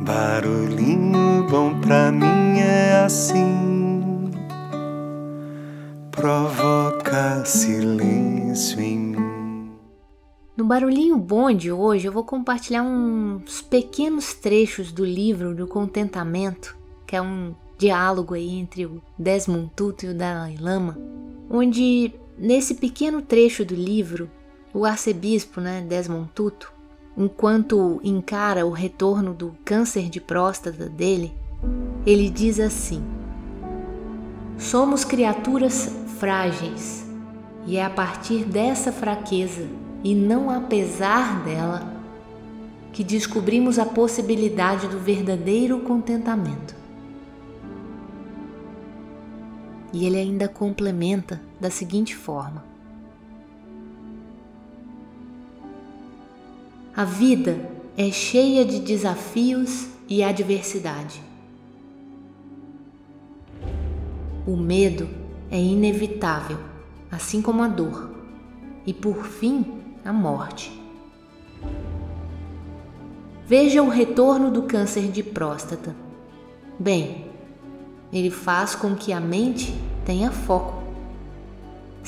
Barulhinho bom pra mim é assim, provoca silêncio em mim. No Barulhinho Bom de hoje eu vou compartilhar uns pequenos trechos do livro do Contentamento, que é um diálogo aí entre o Desmond Tutu e o Dalai Lama, onde nesse pequeno trecho do livro o arcebispo, né, Desmond Tutu, enquanto encara o retorno do câncer de próstata dele, ele diz assim: Somos criaturas frágeis, e é a partir dessa fraqueza e não apesar dela que descobrimos a possibilidade do verdadeiro contentamento. E ele ainda complementa da seguinte forma: A vida é cheia de desafios e adversidade. O medo é inevitável, assim como a dor, e por fim, a morte. Veja o retorno do câncer de próstata. Bem, ele faz com que a mente tenha foco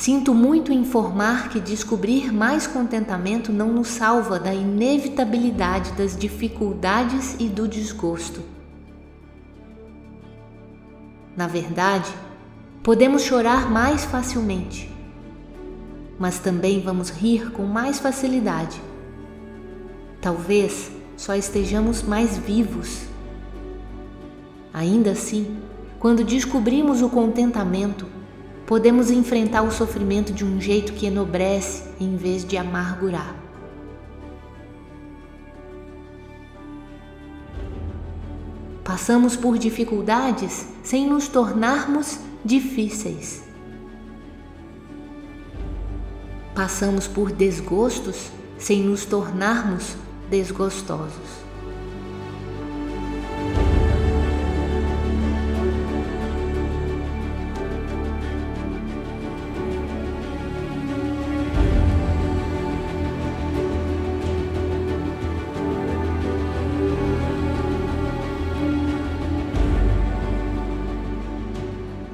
Sinto muito informar que descobrir mais contentamento não nos salva da inevitabilidade das dificuldades e do desgosto. Na verdade, podemos chorar mais facilmente, mas também vamos rir com mais facilidade. Talvez só estejamos mais vivos. Ainda assim, quando descobrimos o contentamento, podemos enfrentar o sofrimento de um jeito que enobrece em vez de amargurar. Passamos por dificuldades sem nos tornarmos difíceis. Passamos por desgostos sem nos tornarmos desgostosos.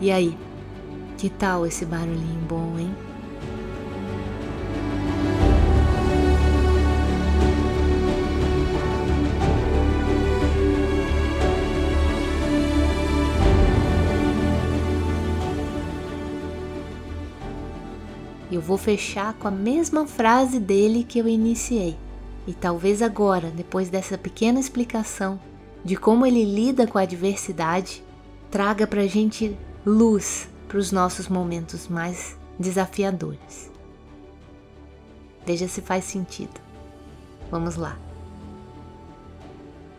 E aí, que tal esse barulhinho bom, hein? Eu vou fechar com a mesma frase dele que eu iniciei. E talvez agora, depois dessa pequena explicação de como ele lida com a adversidade, traga pra gente luz para os nossos momentos mais desafiadores. Veja se faz sentido. Vamos lá.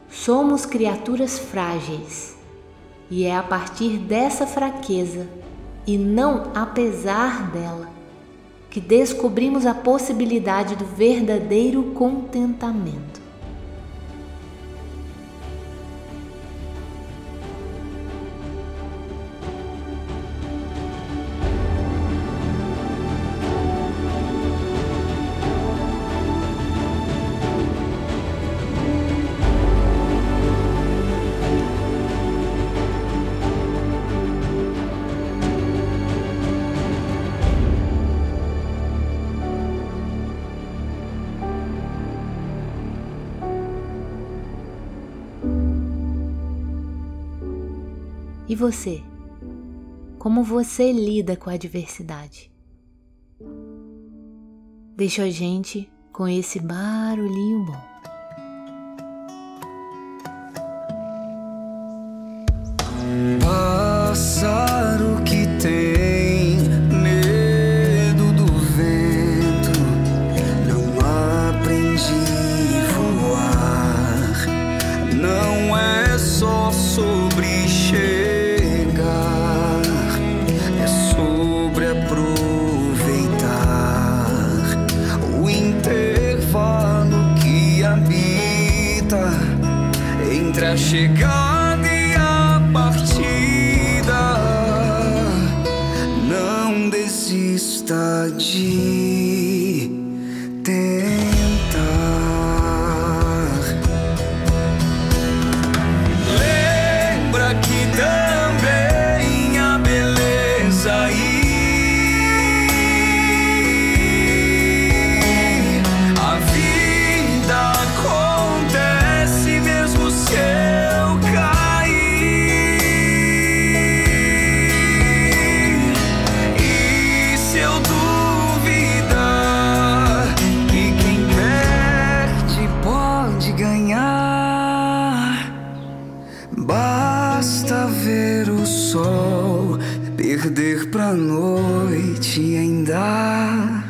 Somos criaturas frágeis e é a partir dessa fraqueza e não apesar dela que descobrimos a possibilidade do verdadeiro contentamento. E você? Como você lida com a adversidade? Deixa a gente com esse barulhinho bom. Chegada e a partida. Não desista de tentar. Noite ainda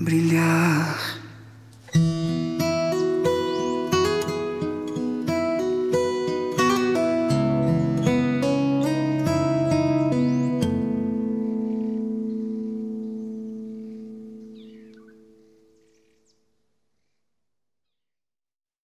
brilhar.